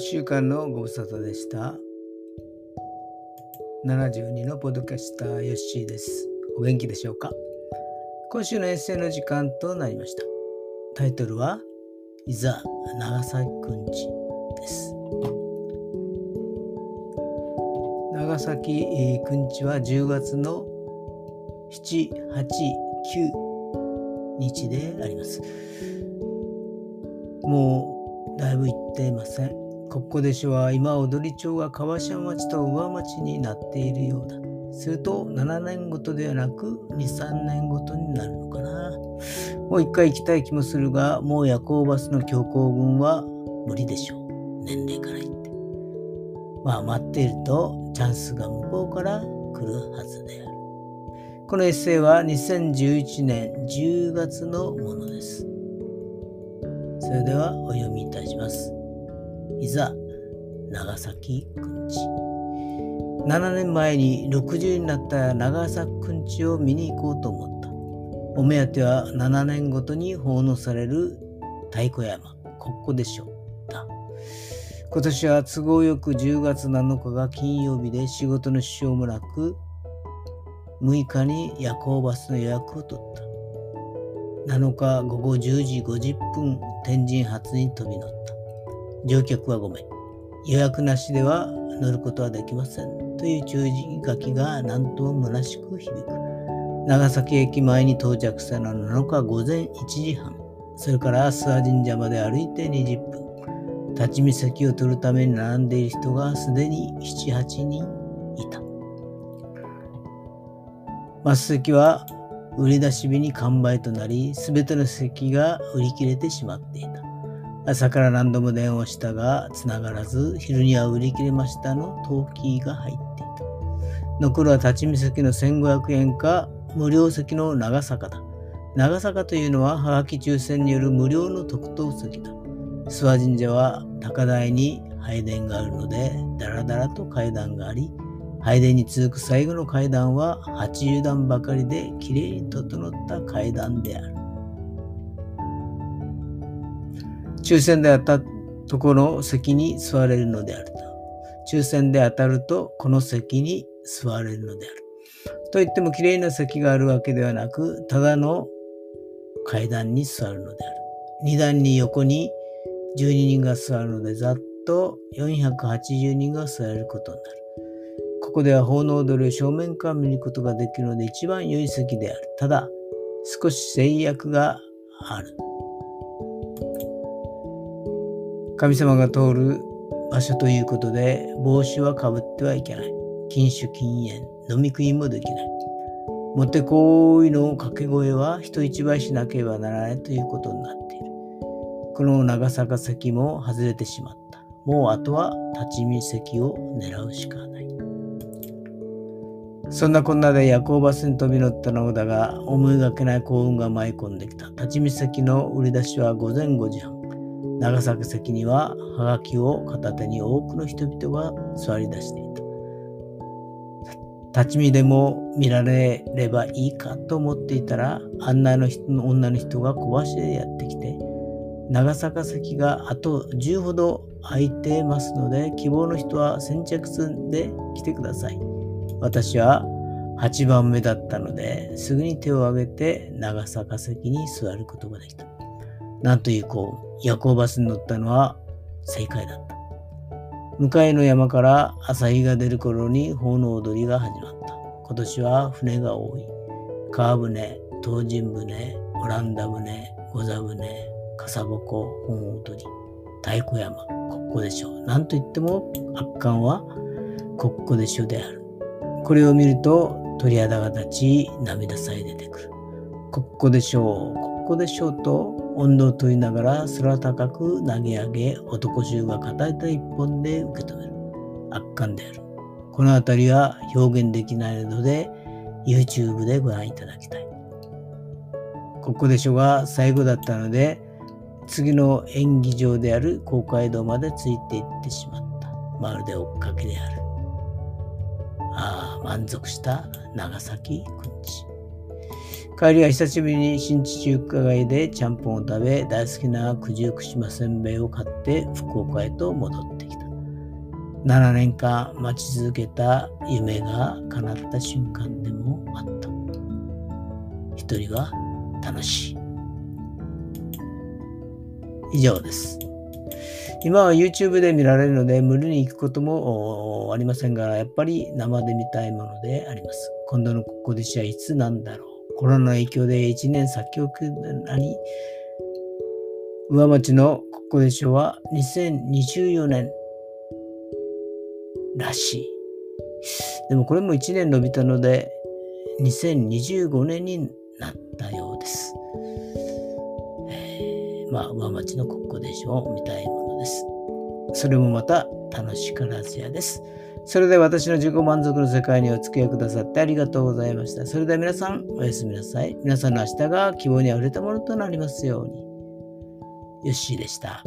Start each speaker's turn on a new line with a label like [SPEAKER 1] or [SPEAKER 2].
[SPEAKER 1] 週間のご無沙汰でした。72のポッドキャスターヨッシーです。お元気でしょうか？今週のエッセイの時間となりました。タイトルは、いざ長崎くんちです。長崎くんちは10月の7、8、9日であります。もうだいぶ行っていません。ここでしは今踊り町が川島町と上町になっているようだ。すると7年ごとではなく2、3年ごとになるのかな。もう一回行きたい気もするが、もう夜行バスの強行軍は無理でしょう。年齢から言って。まあ待っているとチャンスが向こうから来るはずである。このエッセイは2011年10月のものです。それではお読みいたします。いざ、長崎くんち。7年前に60になった長崎くんちを見に行こうと思った。お目当ては7年ごとに奉納される太鼓山、ここでしょ。だ。今年は都合よく10月7日が金曜日で仕事の支障もなく、6日に夜行バスの予約を取った。7日午後10時50分天神発に飛び乗った。乗客は5名。予約なしでは乗ることはできません。という注意書きが何とも虚しく響く。長崎駅前に到着したのは7日午前1時半。それから諏訪神社まで歩いて20分。立ち見席を取るために並んでいる人がすでに7、8人いた。マス席は売り出し日に完売となり、すべての席が売り切れてしまっていた。朝から何度も電話したが、繋がらず、昼には売り切れましたの陶器が入っていた。残るは立ち見席の1500円か、無料席の長坂だ。長坂というのは、はがき抽選による無料の特等席だ。諏訪神社は高台に拝殿があるので、だらだらと階段があり、拝殿に続く最後の階段は80段ばかりできれいに整った階段である。抽選で当たったとこの席に座れるのであると。抽選で当たるとこの席に座れるのである。と言ってもきれいな席があるわけではなく、ただの階段に座るのである。2段に横に12人が座るので、ざっと480人が座れることになる。ここでは奉納踊りを正面から見ることができるので一番良い席である。ただ、少し制約がある。神様が通る場所ということで帽子はかぶってはいけない。禁酒禁煙、飲み食いもできない。もってこいの掛け声は人一倍しなければならないということになっている。この長坂席も外れてしまった。もうあとは立ち見席を狙うしかない。そんなこんなで夜行バスに飛び乗ったのだが、思いがけない幸運が舞い込んできた。立ち見席の売り出しは午前5時半。長崎席には、はがきを片手に多くの人々が座り出していた。立ち見でも見られればいいかと思っていたら、案内の人の女の人が小走りでやってきて、長坂席があと10ほど空いてますので、希望の人は先着寸で来てください。私は8番目だったので、すぐに手を挙げて長坂席に座ることができた。なんというこう、夜行バスに乗ったのは正解だった。向かいの山から朝日が出る頃に奉納踊りが始まった。今年は船が多い。川船、東尋船、オランダ船、御座船、笠鉾、本踊り、太鼓山、国庫でしょう。なんといっても圧巻は国庫でしょうである。これを見ると鳥肌が立ち涙さえ出てくる。こっこでしょう、こっこでしょうと温度を問いながら空高く投げ上げ男衆が片手一本で受け止める。圧巻である。この辺りは表現できないので YouTube でご覧いただきたい。ここでしょが最後だったので次の演技場である公会堂までついていってしまった。まるで追っかけである。ああ、満足した長崎くんち。帰りは久しぶりに新地中華街でちゃんぽんを食べ、大好きな九十九島せんべいを買って福岡へと戻ってきた。7年間待ち続けた夢が叶った瞬間でもあった。一人は楽しい。以上です。今は YouTube で見られるので無理に行くこともありませんが、やっぱり生で見たいものであります。今度のここでしはいつなんだろう。コロナの影響で1年先送りなり、上町のここでしょは2024年らしい。でもこれも1年伸びたので、2025年になったようです。えー、まあ、上町のここでしょを見たいものです。それもまた楽しからずやです。それでは私の自己満足の世界にお付き合いくださってありがとうございました。それでは皆さん、おやすみなさい。皆さんの明日が希望にあふれたものとなりますように。よッしーでした。